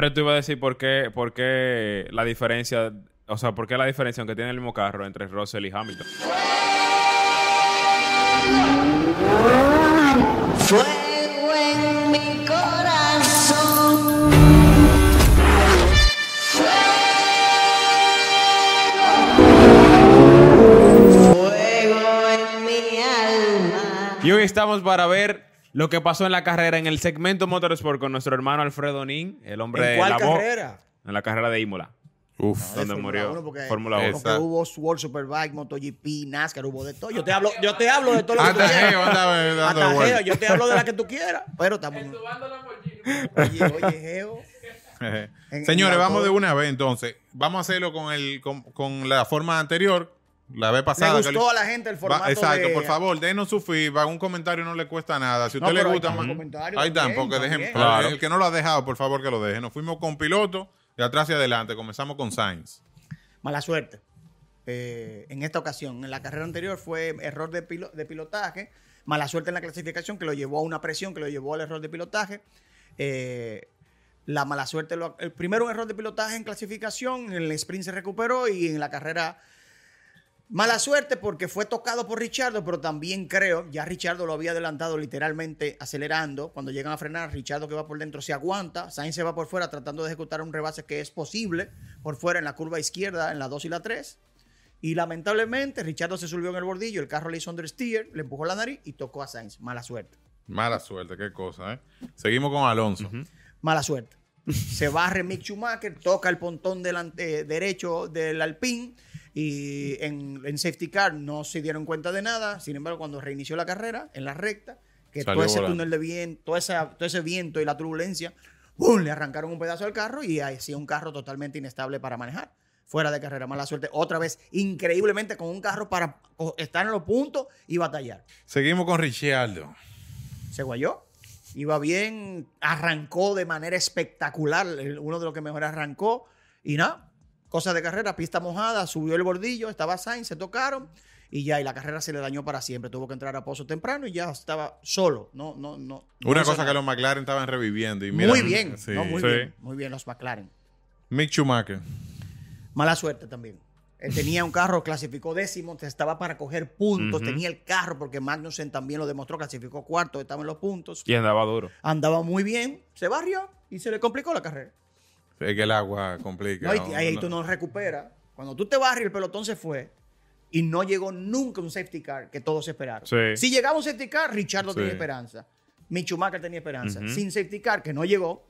Fred, tú ibas a decir por qué, por qué la diferencia, o sea, por qué la diferencia, aunque tiene el mismo carro, entre Russell y Hamilton. Fuego en mi corazón. Fuego en mi alma. Y hoy estamos para ver lo que pasó en la carrera en el segmento Motorsport con nuestro hermano Alfredo Nin, el hombre ¿En de cuál la voz- carrera? En la carrera de Imola. Uf. De donde murió 1, porque- Fórmula 1. Porque hubo World Superbike, MotoGP, NASCAR, hubo de todo. Yo te hablo, yo te hablo de todo lo que tú quieras. Yo te hablo de la que tú quieras. Pero estamos. Oye, oye, Geo. Señores, vamos de una vez entonces. Vamos a hacerlo con el con, con la forma anterior, la vez Le pasada. gustó a la gente el Va- formato exacto, de- por favor, denos su feedback. Un comentario no le cuesta nada. Si a No, usted le pero ahí gusta, más- ahí están, porque dejen. Claro. El que no lo ha dejado, por favor, que lo deje. Nos fuimos con piloto, de atrás y adelante. Comenzamos con Sainz. Mala suerte. Eh, en esta ocasión, en la carrera anterior fue error de, pilo- de pilotaje, mala suerte en la clasificación que lo llevó a una presión, que lo llevó al error de pilotaje. Eh, la mala suerte, lo- el primero un error de pilotaje en clasificación, en el sprint se recuperó y en la carrera mala suerte porque fue tocado por Richardo, pero también creo, ya Richardo lo había adelantado literalmente acelerando, cuando llegan a frenar, Richardo que va por dentro se aguanta, Sainz se va por fuera tratando de ejecutar un rebase que es posible por fuera en la curva izquierda, en la 2 y la 3. Y lamentablemente, Richardo se subió en el bordillo, el carro le hizo understeer, le empujó la nariz y tocó a Sainz. Mala suerte. Mala suerte, qué cosa, ¿eh? Seguimos con Alonso. Mala suerte. Se barre Mick Schumacher, toca el pontón delante, derecho del Alpine y en, en safety car no se dieron cuenta de nada. Sin embargo, cuando reinició la carrera en la recta, que Salió todo ese volando. túnel de viento, todo, esa- todo ese viento y la turbulencia, ¡bum! le arrancaron un pedazo del carro y hacía un carro totalmente inestable para manejar. Fuera de carrera, mala suerte. Otra vez, increíblemente, con un carro para estar en los puntos y batallar. Seguimos con Ricciardo. se guayó. Iba bien, arrancó de manera espectacular, uno de los que mejor arrancó. Y nada, cosas de carrera, pista mojada, subió el bordillo, estaba Sainz, se tocaron y ya, y la carrera se le dañó para siempre. Tuvo que entrar a pozo temprano y ya estaba solo. No, no, no. Una cosa que los McLaren estaban reviviendo. Y mira, Muy bien, sí. no, muy Sí. bien, muy bien los McLaren. Mick Schumacher. Mala suerte también. Él tenía un carro, clasificó décimo, estaba para coger puntos, tenía el carro porque Magnussen también lo demostró, clasificó cuarto, estaba en los puntos. Y andaba duro. Andaba muy bien, se barrió y se le complicó la carrera. Es que el agua complica. No, y ahí No. tú no recuperas. Cuando tú te barres y el pelotón se fue y no llegó nunca un safety car que todos esperaron. Sí. Si llegaba un safety car, Richardo Sí. tenía esperanza. Mick Schumacher tenía esperanza. Sin safety car, que no llegó,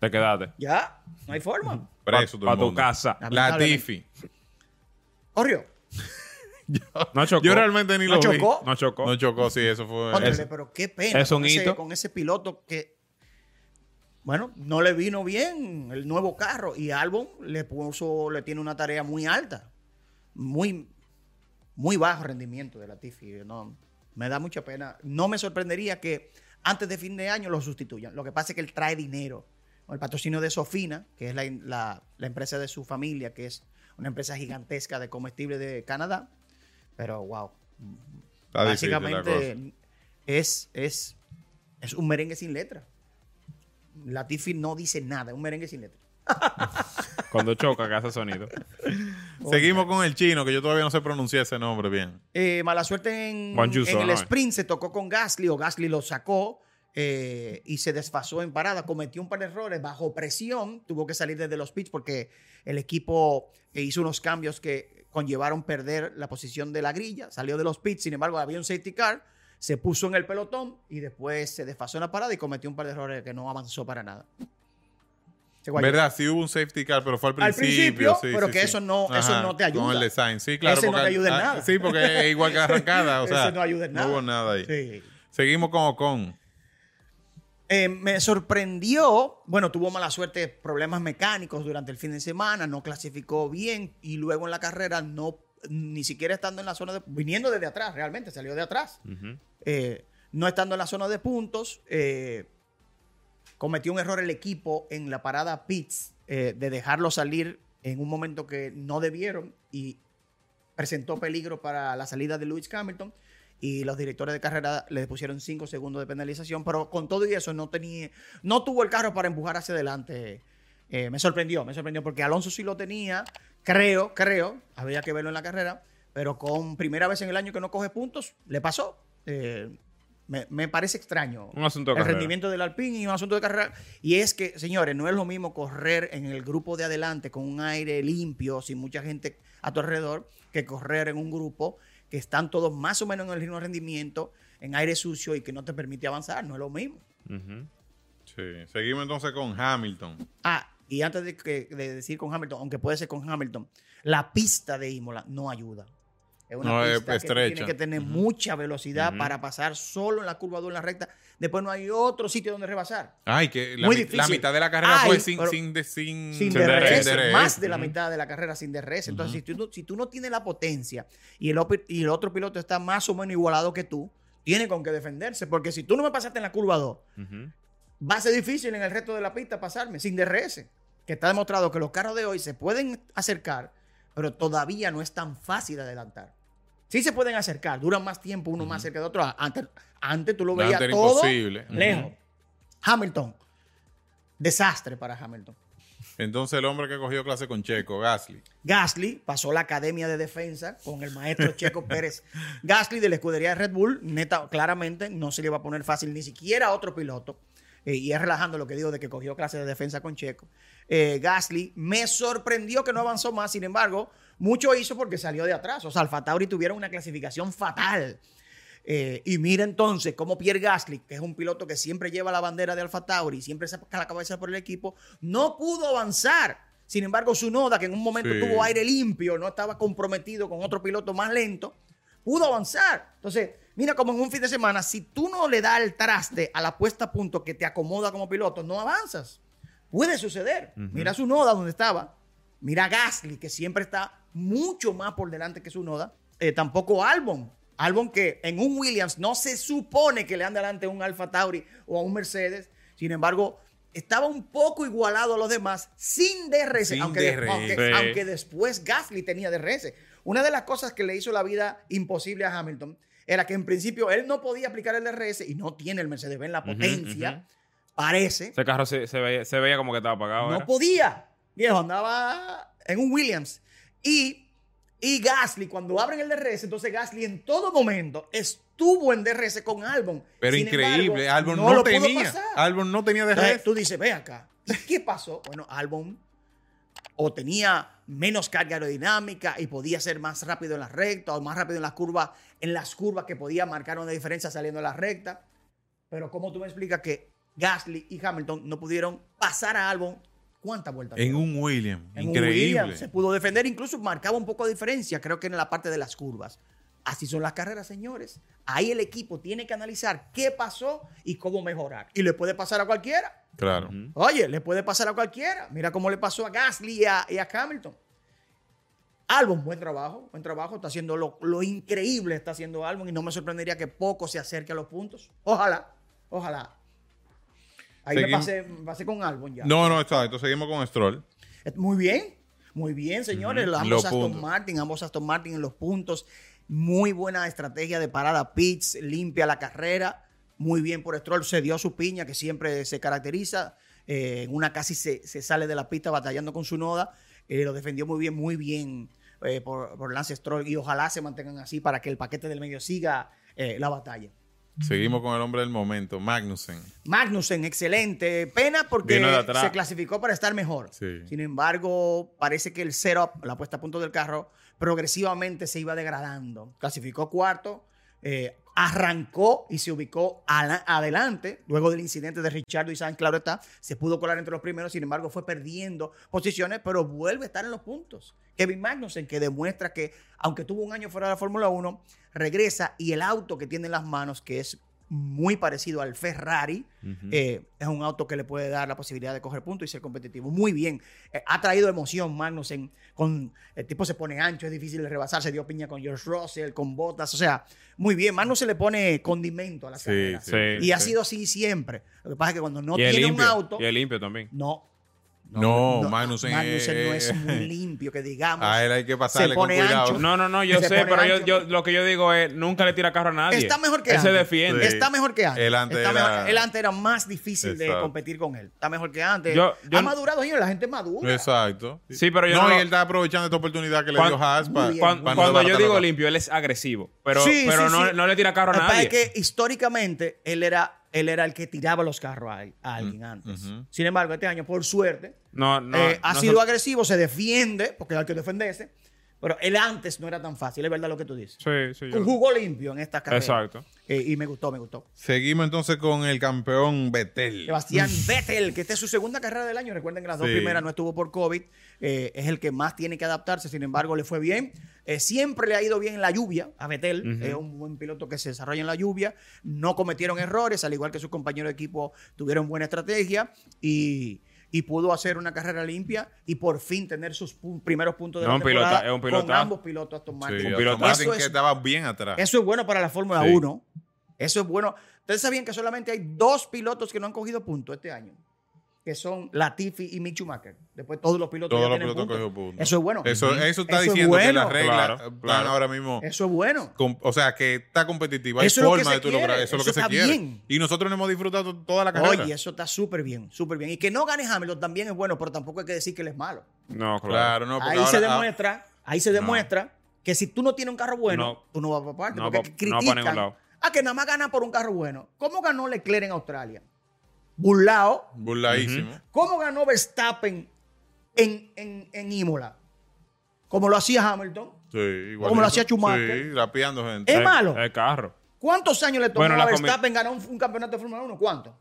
Te quedaste. ya, no hay forma. Preso Para el tu mundo. casa. Latifi. Corrió. No chocó. Yo realmente ni ¿No lo vi. chocó? No chocó. No chocó, sí, eso fue. Pero qué pena. es un con, ese, hito. con ese piloto que, bueno, no le vino bien el nuevo carro y Albon le puso, le tiene una tarea muy alta. Muy, muy bajo rendimiento de Latifi. No, me da mucha pena. No me sorprendería que antes de fin de año lo sustituyan. Lo que pasa es que él trae dinero. El patrocinio de Sofina, que es la, la- la empresa de su familia, que es una empresa gigantesca de comestibles de Canadá. Pero, wow. Está la Básicamente es, es, es un merengue sin letra. Latifi no dice nada, es un merengue sin letra. Cuando choca, que hace sonido. Seguimos con el chino, que yo todavía no sé pronunciar ese nombre bien. Eh, mala suerte en, el ¿no? sprint, se tocó con Gasly o Gasly lo sacó eh, y se desfasó en parada, cometió un par de errores bajo presión, tuvo que salir desde los pits porque el equipo hizo unos cambios que conllevaron perder la posición de la grilla, salió de los pits, sin embargo había un safety car, se puso en el pelotón y después se desfasó en la parada y cometió un par de errores que no avanzó para nada. ¿Verdad? Sí hubo un safety car, pero fue al Al principio. principio, sí, pero sí, que sí. eso no- eso no te ayuda. Con el design, sí, claro. Ese no porque te ayuda en ah, nada. Sí, porque es igual que arrancada. O sea, Ese no ayuda en nada. No hubo nada ahí. Seguimos con Ocon. Eh, me sorprendió, bueno, tuvo mala suerte, problemas mecánicos durante el fin de semana, no clasificó bien y luego en la carrera no, ni siquiera estando en la zona de, viniendo desde atrás, realmente salió de atrás, eh, no estando en la zona de puntos, eh, cometió un error el equipo en la parada pits eh, de dejarlo salir en un momento que no debieron y presentó peligro para la salida de Lewis Hamilton y los directores de carrera le pusieron 5 segundos de penalización, pero con todo y eso no tenía, no tuvo el carro para empujar hacia adelante. Eh, me sorprendió, me sorprendió porque Alonso sí lo tenía, creo, creo, había que verlo en la carrera, pero con primera vez en el año que no coge puntos, le pasó. Eh, me, me parece extraño. Un asunto de el carrera. rendimiento del Alpine y un asunto de carrera. Y es que, señores, no es lo mismo correr en el grupo de adelante con un aire limpio, sin mucha gente a tu alrededor, que correr en un grupo que están todos más o menos en el mismo rendimiento, en aire sucio y que no te permite avanzar. No es lo mismo. Sí. Seguimos entonces con Hamilton. Ah, y antes de, que- de decir con Hamilton, aunque puede ser con Hamilton, la pista de Imola no ayuda. Es una No, es pista que estrecha. tiene que tener mucha velocidad para pasar solo en la curva 2 en la recta. Después no hay otro sitio donde rebasar. Ay, que la, Muy mi- difícil. la mitad de la carrera Ay, fue sin, sin, de- sin, Sin DRS, DRS. más de la mitad de la carrera sin DRS. Entonces, si, tú, no- si tú no tienes la potencia y el, opi- y el otro piloto está más o menos igualado que tú, tiene con qué defenderse. Porque si tú no me pasaste en la curva 2, Ujú. Va a ser difícil en el resto de la pista pasarme sin DRS. Que está demostrado que los carros de hoy se pueden acercar, pero todavía no es tan fácil de adelantar. Sí se pueden acercar, duran más tiempo uno más cerca de otro. Antes, antes tú lo veías Antes todo imposible. Lejos. Hamilton, desastre para Hamilton. Entonces el hombre que cogió clase con Checo, Gasly. Gasly pasó la academia de defensa con el maestro Checo Pérez. Gasly de la escudería de Red Bull, neta, claramente no se le va a poner fácil ni siquiera a otro piloto. Eh, y es relajando lo que digo de que cogió clase de defensa con Checo. Eh, Gasly me sorprendió que no avanzó más, sin embargo, mucho hizo porque salió de atrás. O sea, Alfa Tauri tuvieron una clasificación fatal. Eh, y mira entonces cómo Pierre Gasly, que es un piloto que siempre lleva la bandera de Alfa Tauri, siempre saca la cabeza por el equipo, no pudo avanzar. Sin embargo, su Noda, que en un momento Sí. tuvo aire limpio, no estaba comprometido con otro piloto más lento, pudo avanzar. Entonces, mira como en un fin de semana, si tú no le das el traste a la puesta a punto que te acomoda como piloto, no avanzas. Puede suceder. Mira su Noda donde estaba. Mira Gasly, que siempre está mucho más por delante que su Noda. Eh, tampoco Albon. Albon que en un Williams no se supone que le ande delante a un Alfa Tauri o a un Mercedes. Sin embargo, estaba un poco igualado a los demás sin DRS. Sin aunque, de- aunque después Gasly tenía DRS. Una de las cosas que le hizo la vida imposible a Hamilton era que en principio él no podía aplicar el DRS y no tiene el Mercedes-Benz la potencia. Parece. Ese carro se, se veía, se veía como que estaba apagado. No ¿era? podía. Viejo, andaba en un Williams. Y, y Gasly, cuando abren el DRS, entonces Gasly en todo momento estuvo en DRS con Albon. Pero Sin increíble, Albon no, lo tenía. Albon no tenía Entonces, DRS. tú dices, ve acá. ¿Y qué pasó? Bueno, Albon o tenía menos carga aerodinámica y podía ser más rápido en las rectas o más rápido en las curvas, en las curvas que podía marcar una diferencia saliendo de la recta. Pero ¿cómo tú me explicas que Gasly y Hamilton no pudieron pasar a Albon cuántas vueltas? En un William. En un Increíble. Williams se pudo defender, incluso marcaba un poco de diferencia, creo que en la parte de las curvas. Así son las carreras, señores. Ahí el equipo tiene que analizar qué pasó y cómo mejorar. Y le puede pasar a cualquiera. Claro. Oye, le puede pasar a cualquiera. Mira cómo le pasó a Gasly y a, y a Hamilton. Albon, buen trabajo, buen trabajo. Está haciendo lo, lo increíble, está haciendo Albon y no me sorprendería que poco se acerque a los puntos. Ojalá, ojalá. Ahí me Seguimos. pasé, me pasé con Albon ya. No, no, exacto. Seguimos con Stroll. Eh, Muy bien, muy bien, señores. Ambos los Aston puntos. Martin, ambos Aston Martin en los puntos. Muy buena estrategia de parada pits, limpia la carrera. Muy bien por Stroll, se dio su piña, que siempre se caracteriza. Eh, en una casi se, se sale de la pista batallando con su noda. Eh, lo defendió muy bien, muy bien eh, por, por Lance Stroll. Y ojalá se mantengan así para que el paquete del medio siga la batalla. Seguimos con el hombre del momento, Magnussen. Magnussen, excelente. Pena porque se clasificó para estar mejor. Sí. Sin embargo, parece que el setup, la puesta a punto del carro, progresivamente se iba degradando. Clasificó cuarto, eh, arrancó y se ubicó adelante. Luego del incidente de Richardo y Sainz, claro está, se pudo colar entre los primeros. Sin embargo, fue perdiendo posiciones, pero vuelve a estar en los puntos. Kevin Magnussen, que demuestra que, aunque tuvo un año fuera de la Fórmula 1, regresa y el auto que tiene en las manos, que es muy parecido al Ferrari, eh, es un auto que le puede dar la posibilidad de coger puntos y ser competitivo. Muy bien. Eh, ha traído emoción Magnussen. Con, el tipo se pone ancho, es difícil de rebasar. Se dio piña con George Russell, con Bottas. O sea, muy bien. Magnussen le pone condimento a la Sí, carrera. sí. Y ha sido así siempre. Lo que pasa es que cuando no y tiene un auto, Y limpio también. no. No, Magnussen Magnussen no es- muy limpio, que digamos. A él hay que pasarle con cuidado. ancho. No, no, no, yo sé, pero yo, yo- lo que yo digo es, nunca le tira carro a nadie. Está mejor que Él antes. se defiende. Sí. Está mejor que antes. El antes Está era- mejor- el antes era más difícil de competir con él. Está mejor que antes. Yo- yo- ha madurado, señor. La gente madura. Exacto. Sí, pero yo no, no y él está aprovechando esta oportunidad que le dio Haas para. Cuando, para no cuando yo digo limpio, él es agresivo. Pero, Sí, pero sí, no, sí. no le tira carro a nadie. es que históricamente él era, él era el que tiraba los carros a, a alguien antes. Sin embargo, este año, por suerte, no, no, eh, ha no sido se- agresivo, se defiende, porque hay que defenderse. Pero él antes no era tan fácil, es verdad lo que tú dices. Sí, sí. Un jugo limpio en esta carrera. Exacto. Eh, y me gustó, me gustó. Seguimos entonces con el campeón Vettel. Sebastián Vettel, que esta es su segunda carrera del año. Recuerden que las dos Sí. primeras no estuvo por COVID. Eh, es el que más tiene que adaptarse. Sin embargo, le fue bien. Eh, siempre le ha ido bien en la lluvia a Vettel. Es un buen piloto que se desarrolla en la lluvia. No cometieron errores, al igual que sus compañeros de equipo tuvieron buena estrategia. Y, y pudo hacer una carrera limpia y por fin tener sus pu- primeros puntos de No, la un pilota- temporada es un con pilota. ambos pilotos Aston Martin. Sí, Un Aston piloto- Martin Eso que es- estaba bien atrás. Eso es bueno para la Fórmula Sí. 1. Eso es bueno. Ustedes sabían que solamente hay dos pilotos que no han cogido puntos este año, que son Latifi y Mick Schumacher. Después todos los pilotos Todos ya los tienen pilotos puntos. Eso es bueno. Eso, eso está Eso es diciendo que las reglas Claro, están claro. ahora mismo. Eso es bueno. com- o sea, que está competitiva. Hay Eso forma de tú lograr. Eso es lo Eso que se quiere. bien. Y nosotros no hemos disfrutado toda la carrera. Oye, eso está súper bien, súper bien. Y que no gane Hamilton también es bueno, pero tampoco hay que decir que él es malo. No, claro. Claro, no, ahí ahora- se ah, demuestra, ahí se demuestra que si tú no tienes un carro bueno, No. tú no vas para parte. No porque pa- critican no pa' ningún lado. a que nada más gana por un carro bueno. ¿Cómo ganó Leclerc en Australia? Burlao. burladísimo. ¿Cómo ganó Verstappen en, en, en Imola? Como lo hacía Hamilton. Sí, igual. Como lo hacía Schumacher. Sí, rapeando gente. Es El- malo. El carro. ¿Cuántos años le tomó Bueno, a Verstappen ganar un, un campeonato de Fórmula 1? ¿Cuánto?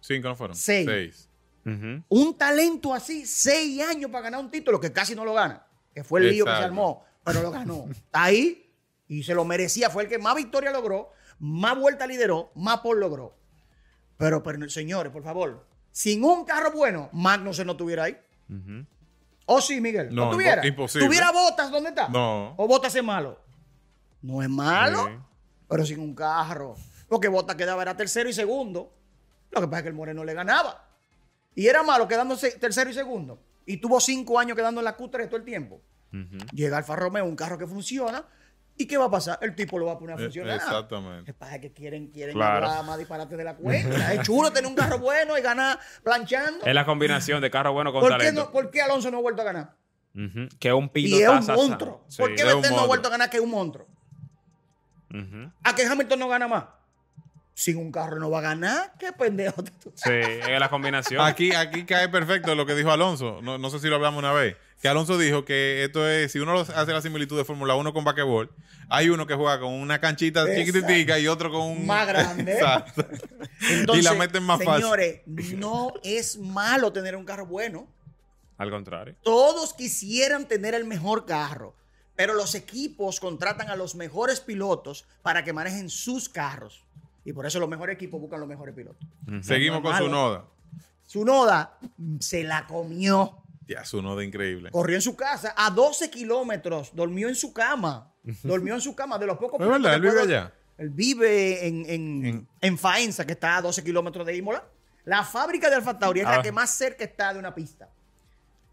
Cinco no fueron. Seis. Ujú. Un talento así, seis años para ganar un título que casi no lo gana. Que fue el lío que se armó, pero lo ganó. Está ahí y se lo merecía. Fue el que más victoria logró, más vuelta lideró, más por logró. Pero, pero señores, por favor, sin un carro bueno, Magnussen no estuviera ahí. ¿O sí, Miguel? ¿No, No, tuviera? imposible. ¿Tuviera botas? ¿Dónde está? No. ¿O botas es malo? No es malo, Sí. pero sin un carro. Porque botas quedaba era tercero y segundo. Lo que pasa es que el Moreno le ganaba. Y era malo quedándose tercero y segundo. Y tuvo cinco años quedando en la Q3 todo el tiempo. Llega Alfa Romeo, un carro que funciona. ¿Y qué va a pasar? El tipo lo va a poner a Eh, funcionar. exactamente. Que pasa es que quieren, quieren Claro. hablar más disparate de la cuenta. Es chulo tener un carro bueno y ganar planchando. Es la combinación de carro bueno con ¿Por qué, talento. no, ¿Por qué Alonso no ha vuelto a ganar? Que es un Y piloto. es un monstruo. ¿Por qué es Vettel no ha vuelto a ganar que es un monstruo? ¿A que Hamilton no gana más? Sin un carro no va a ganar. ¿Qué pendejo tú? Sí, es la combinación. Aquí, aquí cae perfecto lo que dijo Alonso. No, no sé si lo hablamos una vez. Que Alonso dijo que esto es, si uno hace la similitud de Fórmula 1 con basquetbol, hay uno que juega con una canchita Exacto. chiquitica y otro con un... Más grande. Exacto. Entonces, y la meten más fácil. señores, no es malo tener un carro bueno. Al contrario. Todos quisieran tener el mejor carro, pero los equipos contratan a los mejores pilotos para que manejen sus carros. Y por eso los mejores equipos buscan los mejores pilotos. Seguimos con Malo. su noda. Su Noda se la comió. Ya, su noda increíble. Corrió en su casa a 12 kilómetros, durmió en su cama. Durmió en su cama, de los pocos Es verdad, él vive allá. Él vive en, en, En- en Faenza, que está a 12 kilómetros de Imola. La fábrica de Alfa Tauri es Ah. la que más cerca está de una pista.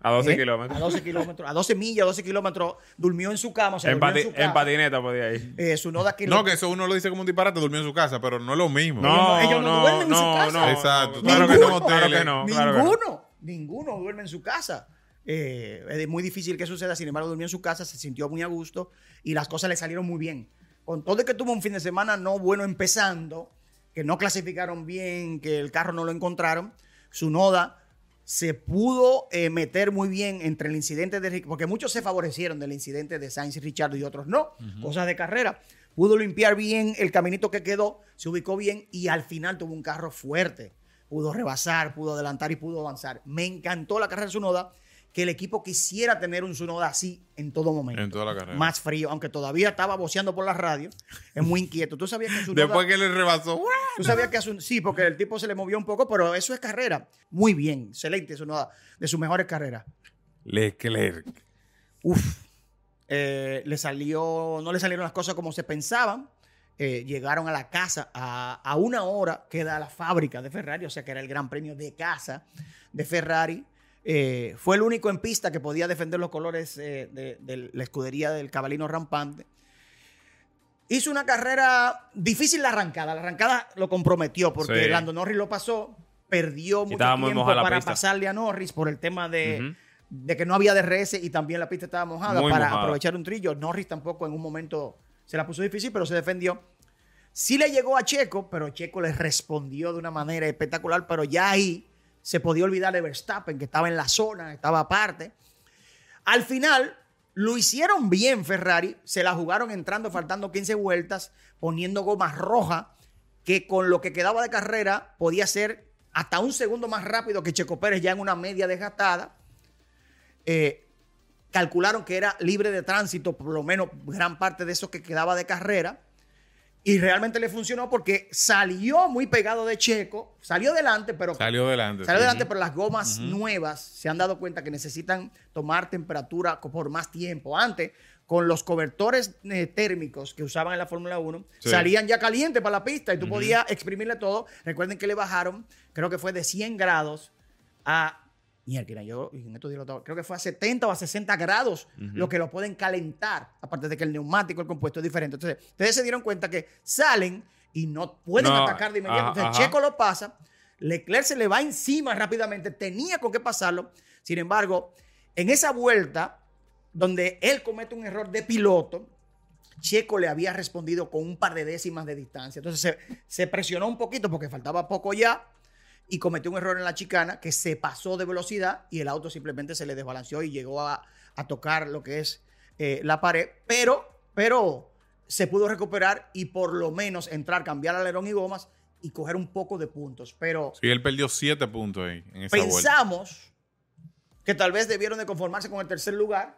A 12 ¿Eh? kilómetros. A 12 kilómetros, a 12 millas, a 12 kilómetros, durmió en su cama. Se En, durmió pati- en su en patineta podía ir. Eh, su noda que No, que eso uno lo dice como un disparate, durmió en su casa, pero no es lo mismo. No, ellos no no, duermen en su no, casa. no. Exacto. Claro que Ninguno. no, claro que no. claro que no. Ninguno, duerme en su casa. Eh, es muy difícil que suceda, sin embargo, durmió en su casa, se sintió muy a gusto y las cosas le salieron muy bien. Con todo de que tuvo un fin de semana no bueno empezando, que no clasificaron bien, que el carro no lo encontraron, su noda se pudo eh, meter muy bien entre el incidente de porque muchos se favorecieron del incidente de Sainz y Richard y otros no, cosas de carrera. Pudo limpiar bien el caminito que quedó, se ubicó bien y al final tuvo un carro fuerte. Pudo rebasar, pudo adelantar y pudo avanzar. Me encantó la carrera de Sunoda, que el equipo quisiera tener un Sunoda así en todo momento. En toda la carrera. Más frío, aunque todavía estaba boceando por la radio. Es muy inquieto. ¿Tú sabías que Tsunoda- Después que le rebasó. Tú sabías que un- sí, porque el tipo se le movió un poco, pero eso es carrera. Muy bien, excelente, no de sus mejores carreras. Leclerc. Uf, eh, le salió, no le salieron las cosas como se pensaban. Eh, llegaron a la casa a, a una hora queda la fábrica de Ferrari, o sea que era el gran premio de casa de Ferrari. Eh, fue el único en pista que podía defender los colores eh, de, de la escudería del cabalino rampante. Hizo una carrera difícil la arrancada. La arrancada lo comprometió porque Sí. Lando Norris lo pasó, perdió mucho tiempo para pista. pasarle a Norris por el tema de, de que no había DRS y también la pista estaba mojada Muy para mojada. aprovechar un trillo. Norris tampoco en un momento se la puso difícil, pero se defendió. Sí le llegó a Checo, pero Checo le respondió de una manera espectacular, pero ya ahí se podía olvidar de Verstappen, que estaba en la zona, estaba aparte. Al final, lo hicieron bien Ferrari, se la jugaron entrando, faltando 15 vueltas, poniendo goma roja, que con lo que quedaba de carrera podía ser hasta un segundo más rápido que Checo Pérez ya en una media desgastada. Eh, calcularon que era libre de tránsito, por lo menos gran parte de eso que quedaba de carrera. Y realmente le funcionó porque salió muy pegado de Checo, salió delante, pero Salió delante. Salió sí. adelante, pero las gomas nuevas se han dado cuenta que necesitan tomar temperatura por más tiempo. Antes, con los cobertores eh, térmicos que usaban en la Fórmula 1, Sí. salían ya calientes para la pista y tú podías exprimirle todo. Recuerden que le bajaron, creo que fue de 100 grados a. Mierda, yo en estos días lo estaba- creo que fue a 70 o a 60 grados lo que lo pueden calentar, aparte de que el neumático, el compuesto es diferente. Entonces, ustedes se dieron cuenta que salen y no pueden No, atacar de inmediato. Entonces, ajá. Checo lo pasa, Leclerc se le va encima rápidamente, tenía con qué pasarlo. Sin embargo, en esa vuelta, donde él comete un error de piloto, Checo le había respondido con un par de décimas de distancia. Entonces se, se presionó un poquito porque faltaba poco ya y cometió un error en la chicana que se pasó de velocidad y el auto simplemente se le desbalanceó y llegó a, a tocar lo que es eh, la pared. Pero, pero se pudo recuperar y por lo menos entrar, cambiar alerón y gomas y coger un poco de puntos. Pero Sí, él perdió siete puntos ahí en esa vuelta. pensamos que tal vez debieron de conformarse con el tercer lugar.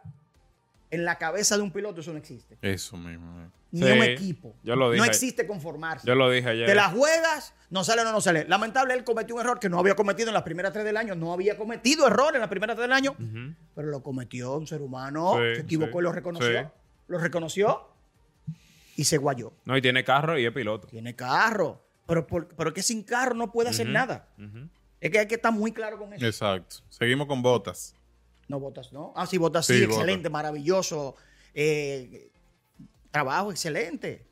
En la cabeza de un piloto eso no existe. Eso mismo. eh. Ni Sí, un equipo. yo lo No dije. existe conformarse. Yo lo dije ayer. Te la juegas, no sale o no, no sale. Lamentable, él cometió un error que no había cometido en las primeras tres del año. No había cometido error en las primeras tres del año, pero lo cometió un ser humano. Sí, se equivocó sí, y lo reconoció. sí. Lo reconoció y se guayó. No, y tiene carro y es piloto. Tiene carro. Pero, por- pero que sin carro no puede hacer nada. Es que hay que estar muy claro con eso. Exacto. Seguimos con botas. No votas, ¿no? Ah, sí, votas, sí, Sí, excelente, maravilloso. Eh, trabajo excelente.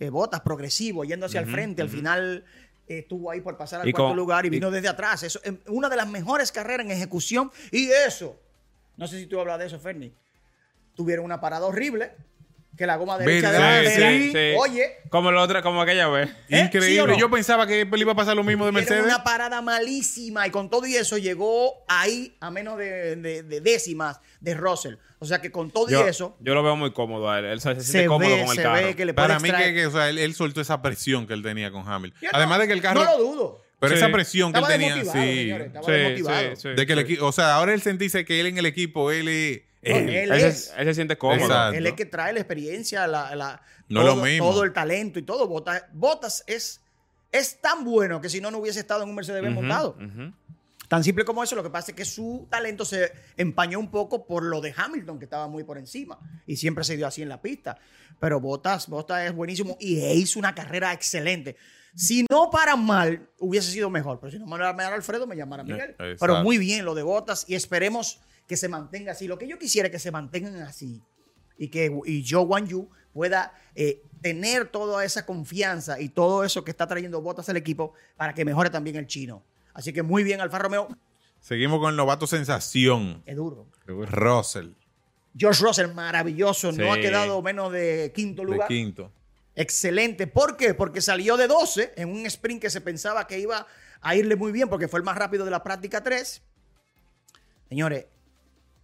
Eh, botas progresivo, yendo hacia el frente. Al final eh, estuvo ahí por pasar al Y cuarto con- lugar y y- vino desde atrás. Eso, em, una de las mejores carreras en ejecución. Y eso, no sé si tú hablas de eso, Ferni. Tuvieron una parada horrible. Que la goma derecha de la Sí. Oye, Como la otra, como aquella vez. ¿Eh? Increíble. ¿Sí o no? Yo pensaba que le iba a pasar lo mismo de Mercedes. una parada malísima y con todo y eso llegó ahí a menos de, de- de décimas de Russell. O sea que con todo Yo, y eso yo lo veo muy cómodo a él. Él se, se siente se cómodo ve, con el se carro. ve que le puede Para mí que, que, o sea, él, él soltó esa presión que él tenía con Hamilton. Yo no- Además de que el carro... No lo dudo. Pero Sí. esa presión que él tenía, sí. señores, estaba Sí, desmotivado. sí, sí, de que el equipo, o sea, ahora él sentirse que él en el equipo, él es él. él Él, es. se, él se siente cómodo. Exacto. Él es que trae la experiencia, la, la- No todo, lo mismo. todo el talento y todo. Botas, Botas es, es tan bueno que si no, no hubiese estado en un Mercedes-Benz Ujú, montado. Tan simple como eso. Lo que pasa es que su talento se empañó un poco por lo de Hamilton, que estaba muy por encima. Y siempre se dio así en la pista. Pero Botas, Botas es buenísimo y hizo una carrera excelente. Si no paran mal, hubiese sido mejor. Pero si no me llamara Alfredo, me llamara Miguel. exacto. Pero muy bien lo de Botas y esperemos que se mantenga así. Lo que yo quisiera es que se mantengan así y que y Joe Wan Yu pueda eh, tener toda esa confianza y todo eso que está trayendo Botas al equipo para que mejore también el chino. Así que muy bien, Alfa Romeo. Seguimos con el novato sensación, Es duro. Russell, George Russell, maravilloso. No ha quedado menos de quinto de lugar. quinto. Excelente. ¿Por qué? Porque salió de 12 en un sprint que se pensaba que iba a irle muy bien porque fue el más rápido de la práctica 3. Señores,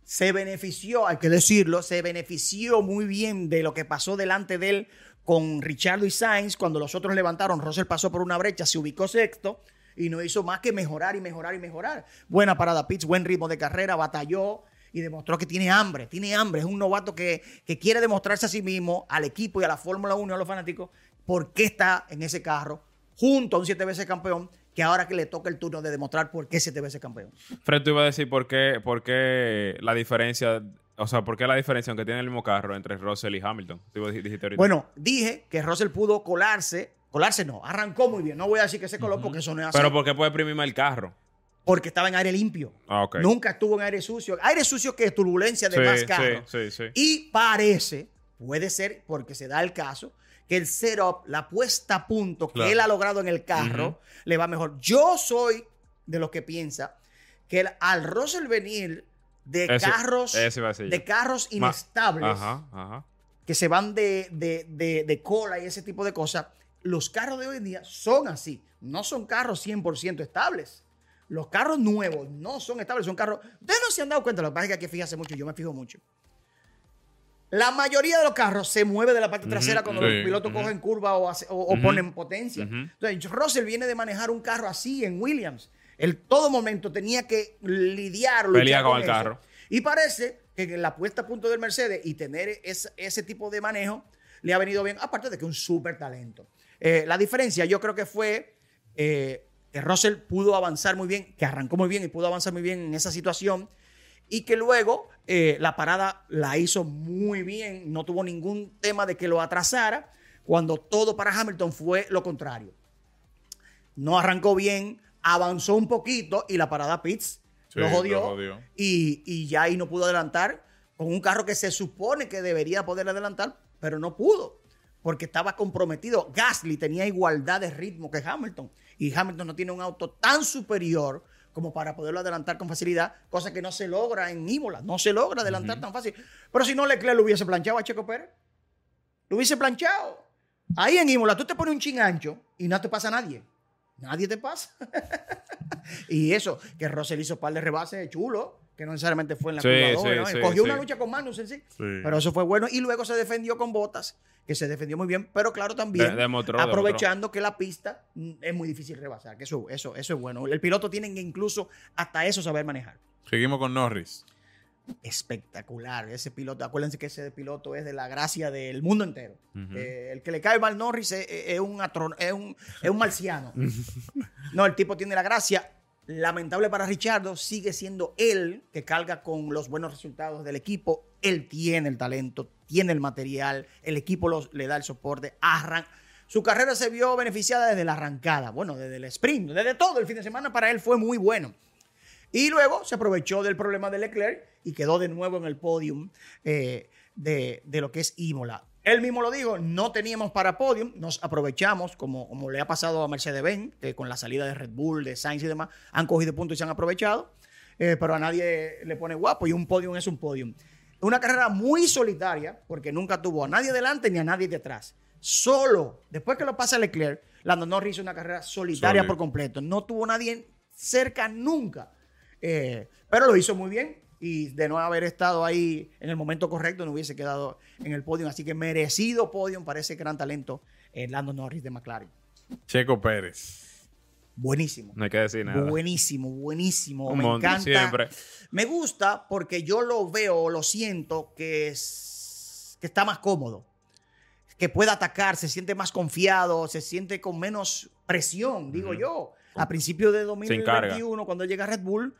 se benefició, hay que decirlo, se benefició muy bien de lo que pasó delante de él con Richardo y Sainz. Cuando los otros levantaron, Russell pasó por una brecha, se ubicó sexto y no hizo más que mejorar y mejorar y mejorar. Buena parada Pitts, buen ritmo de carrera, batalló y demostró que tiene hambre, tiene hambre. Es un novato que, que quiere demostrarse a sí mismo, al equipo y a la Fórmula 1 y a los fanáticos, por qué está en ese carro junto a un siete veces campeón que ahora que le toca el turno de demostrar por qué siete veces campeón. Fred, tú ibas a decir por qué, por qué la diferencia, o sea, por qué la diferencia, aunque tienen el mismo carro, entre Russell y Hamilton. Tú dijiste ahorita. Bueno, dije que Russell pudo colarse, colarse no, arrancó muy bien. No voy a decir que se coló porque eso no es así. pero ¿por qué puede exprimir más el carro? porque estaba en aire limpio. Ah, ok. Nunca estuvo en aire sucio. Aire sucio que es turbulencia de Sí, más carros. sí, sí. Y parece, puede ser, porque se da el caso, que el setup, la puesta a punto Claro. que él ha logrado en el carro, le va mejor. Yo soy de los que piensa que el- al Russell venir de Ese- carros, ese de carros inestables, Ajá, ajá. que se van de, de- de- de cola y ese tipo de cosas, los carros de hoy en día son así. No son carros 100% estables. Los carros nuevos no son estables, son carros... Ustedes no se han dado cuenta, lo que pasa es que aquí fijarse mucho, yo me fijo mucho. La mayoría de los carros se mueve de la parte trasera cuando sí, los pilotos ujú. cogen curva o, hace- o- ponen potencia. Entonces, Russell viene de manejar un carro así en Williams. Él todo momento tenía que lidiar, Pelear con el eso. carro. Y parece que en la puesta a punto del Mercedes y tener es- ese tipo de manejo le ha venido bien, aparte de que es un súper talento. Eh, la diferencia yo creo que fue eh, que Russell pudo avanzar muy bien, que arrancó muy bien y pudo avanzar muy bien en esa situación y que luego eh, la parada la hizo muy bien, no tuvo ningún tema de que lo atrasara, cuando todo para Hamilton fue lo contrario. No arrancó bien, avanzó un poquito y la parada Pitts Sí, lo, jodió, lo jodió. Y, y ya ahí no pudo adelantar con un carro que se supone que debería poder adelantar, pero no pudo porque estaba comprometido. Gasly tenía igualdad de ritmo que Hamilton y Hamilton no tiene un auto tan superior como para poderlo adelantar con facilidad, cosa que no se logra en Imola, no se logra adelantar tan fácil. Pero si no, Leclerc lo hubiese planchado a Checo Pérez. Lo hubiese planchado. Ahí en Imola tú te pones un chin ancho y no te pasa a nadie. Nadie te pasa. y eso, que Russell hizo par de rebases chulo, que no necesariamente fue en la Sí, curva sí, ¿no? sí, Cogió una lucha con Magnussen, sí. Sí. Pero eso fue bueno. Y luego se defendió con botas, que se defendió muy bien, pero claro también De- demostró, aprovechando que la pista mm, es muy difícil rebasar, que eso, eso, eso es bueno. El piloto tiene que incluso hasta eso saber manejar. Seguimos con Norris. Espectacular. Ese piloto, acuérdense que ese piloto es de la gracia del mundo entero. Eh, el que le cae mal Norris es, un, atro- es, un, es un marciano. no, el tipo tiene la gracia. Lamentable para Richardo, sigue siendo él que carga con los buenos resultados del equipo. Él tiene el talento, tiene el material, el equipo los- le da el soporte. Arran su carrera se vio beneficiada desde la arrancada, bueno, desde el sprint, desde todo el fin de semana para él fue muy bueno. Y luego se aprovechó del problema de Leclerc y quedó de nuevo en el podium eh, de, de lo que es Imola. Él mismo lo dijo, no teníamos para podium, nos aprovechamos, como, como le ha pasado a Mercedes-Benz, que con la salida de Red Bull, de Sainz y demás, han cogido puntos y se han aprovechado, eh, pero a nadie le pone guapo y un podium es un podium. Una carrera muy solitaria, porque nunca tuvo a nadie delante ni a nadie detrás. Solo, después que lo pasa Leclerc, Lando Norris hizo una carrera solitaria por completo. No tuvo nadie cerca nunca. Eh, pero lo hizo muy bien y de no haber estado ahí en el momento correcto no hubiese quedado en el podio. Así que merecido podio para ese gran talento, eh, Lando Norris de McLaren. Checo Pérez. Buenísimo. No hay que decir nada. Buenísimo, buenísimo. Un Me encanta. siempre. Me gusta porque yo lo veo, lo siento que, es, que está más cómodo. Que puede atacar, se siente más confiado, se siente con menos presión, digo yo. A principios de carga. 2021, cuando llega Red Bull,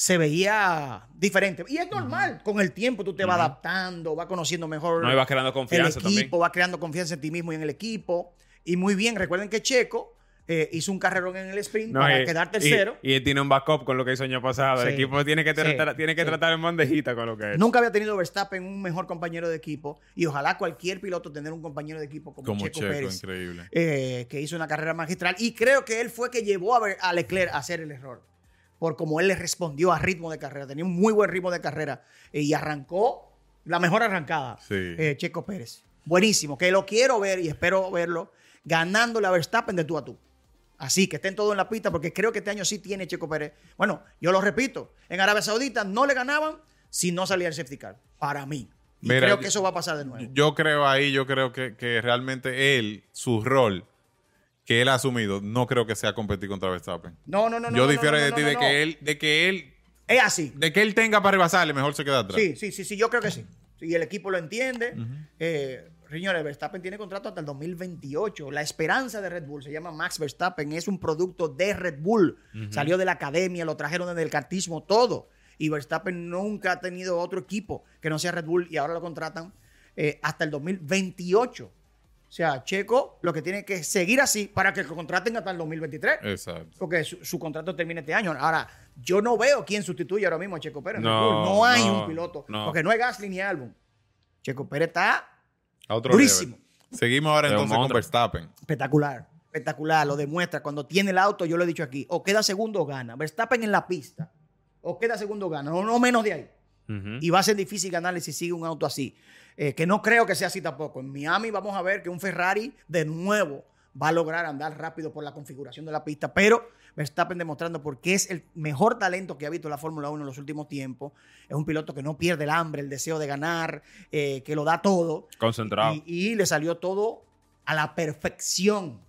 se veía diferente. Y es normal, con el tiempo tú te vas adaptando, vas conociendo mejor No, y vas creando el confianza equipo, también. va creando confianza en ti mismo y en el equipo. Y muy bien, recuerden que Checo eh, hizo un carrerón en el sprint No, para y- quedar tercero. Y, él tiene un backup con lo que hizo el año pasado. El equipo tiene que, tratar, Sí. tiene que Sí. tratar en bandejita con lo que es. Nunca había tenido Verstappen un mejor compañero de equipo y ojalá cualquier piloto tener un compañero de equipo como, Como Checo, Checo, Pérez, increíble. eh, que hizo una carrera magistral y creo que él fue que llevó a, Ver- a Leclerc a hacer el error por como él le respondió a ritmo de carrera, tenía un muy buen ritmo de carrera eh, y arrancó la mejor arrancada, Sí. eh, Checo Pérez. Buenísimo, que lo quiero ver y espero verlo ganándole a Verstappen de tú a tú. Así que estén todos en la pista porque creo que este año sí tiene Checo Pérez. Bueno, yo lo repito, en Arabia Saudita no le ganaban si no salía el safety car, para mí. Y Mira, creo que eso va a pasar de nuevo. Yo creo ahí, yo creo que, que realmente él, su rol que él ha asumido, no creo que sea competir contra Verstappen. No, no, no, no. yo no, difiero no, no, de ti de que él, de que él, Es así. de que él tenga para rebasarle, mejor se queda atrás. Sí, sí, sí, sí, yo creo que sí. Y el equipo lo entiende. Eh, señores, Verstappen tiene contrato hasta el 2028. La esperanza de Red Bull se llama Max Verstappen, es un producto de Red Bull. Salió de la academia, lo trajeron desde el cartismo, todo. Y Verstappen nunca ha tenido otro equipo que no sea Red Bull y ahora lo contratan eh, hasta el 2028. O sea, Checo lo que tiene que seguir así para que lo contraten hasta el 2023. Exacto. Porque su, su contrato termina este año. Ahora, yo no veo quién sustituye ahora mismo a Checo Pérez. No, hay no, un piloto. no. Porque no hay Gasly ni Albon. Checo Pérez está A otro Durísimo. level. Seguimos ahora entonces con. Verstappen. espectacular. Espectacular. Lo demuestra. Cuando tiene el auto, yo lo he dicho aquí, o queda segundo o gana. Verstappen en la pista. O queda segundo o gana. No, no menos de ahí. Y va a ser difícil ganarle si sigue un auto así. Eh, que no creo que sea así tampoco. En Miami vamos a ver que un Ferrari de nuevo va a lograr andar rápido por la configuración de la pista. Pero Verstappen demostrando por qué es el mejor talento que ha visto la Fórmula 1 en los últimos tiempos. Es un piloto que no pierde el hambre, el deseo de ganar, eh, que lo da todo. Concentrado. Y, y le salió todo a la perfección.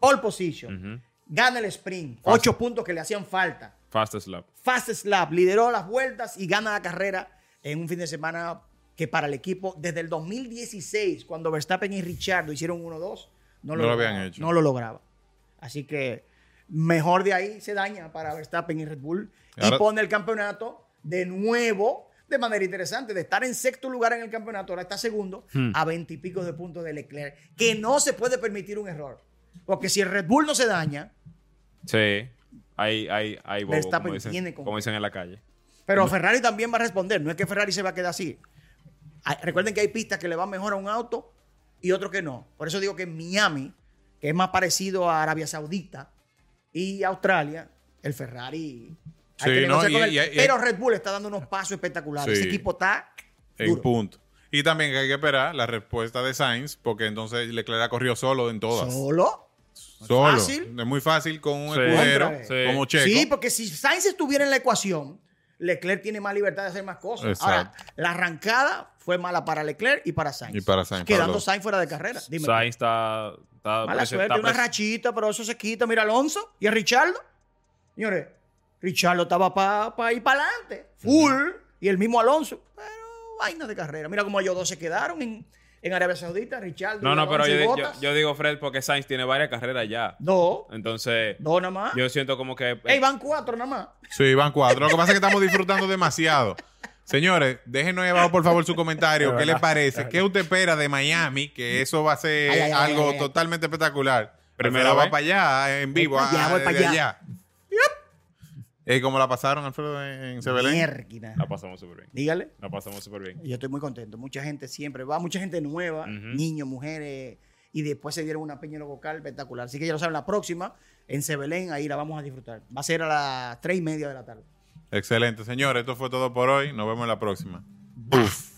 All position. Gana el sprint. Ocho puntos que le hacían falta. Fastest lap. Fast Slap lideró las vueltas y gana la carrera en un fin de semana que para el equipo desde el 2016, cuando Verstappen y Richardo hicieron 1-2, no, No lo habían hecho. No lo lograba. Así que mejor de ahí se daña para Verstappen y Red Bull y Ahora- pone el campeonato de nuevo de manera interesante, de estar en sexto lugar en el campeonato, ahora está segundo, Hmm. a veintipico de puntos de Leclerc, que no se puede permitir un error. Porque si el Red Bull no se daña, Sí. Hay, hay, hay bobo, Verstappen como dicen, tiene con- como dicen en la calle. Pero Ferrari también va a responder. No es que Ferrari se va a quedar así. Hay- Recuerden que hay pistas que le van mejor a un auto y otro que no. Por eso digo que en Miami, que es más parecido a Arabia Saudita y Australia, el Ferrari. hay Sí, que no, negociar y- con él. y- y- pero Red Bull está dando unos pasos espectaculares. Sí. Ese equipo está En duro. punto. Y también hay que esperar la respuesta de Sainz, porque entonces Leclerc ha corrido solo en todas. Solo. Solo. Fácil. Es muy fácil con un Sí. escudero como Checo. Sí, porque si Sainz estuviera en la ecuación, Leclerc tiene más libertad de hacer más cosas. Exacto. Ahora, la arrancada fue mala para Leclerc y para Sainz. Y para Sainz, Quedando Sainz fuera de carrera. Dime. Sainz está, está, Mala suerte, está una rachita, pero eso se quita. Mira Alonso y a Richardo. Señores, Richardo estaba para ir para adelante, full, y el mismo Alonso. Pero vaina de carrera. Mira cómo ellos dos se quedaron en, en Arabia Saudita, Richardo. No, no, pero yo, digo Fred porque Sainz tiene varias carreras ya. Dos, Entonces, dos nada más. yo siento como que... Ey, van cuatro nada más. Sí, van cuatro. Lo que pasa es que estamos disfrutando demasiado. Señores, déjenos ahí abajo, por favor, su comentario. ¿Qué les parece? ¿Qué usted espera de Miami? Que eso va a ser Ay, ay, ay, algo ay, ay. totalmente espectacular. Primera Primero va para allá, en vivo. Voy pa' allá, ah, voy pa' desde allá. Eh, ¿Cómo la pasaron, Alfredo, en, en Sebelén? Mierquina. La pasamos súper bien. Dígale. La pasamos súper bien. Yo estoy muy contento. Mucha gente siempre va, mucha gente nueva, niños, mujeres, y después se dieron una peña vocal espectacular. Así que ya lo saben, la próxima en Sebelén, ahí la vamos a disfrutar. Va a ser a las tres y media de la tarde. Excelente, señores. Esto fue todo por hoy. Nos vemos en la próxima. Buf.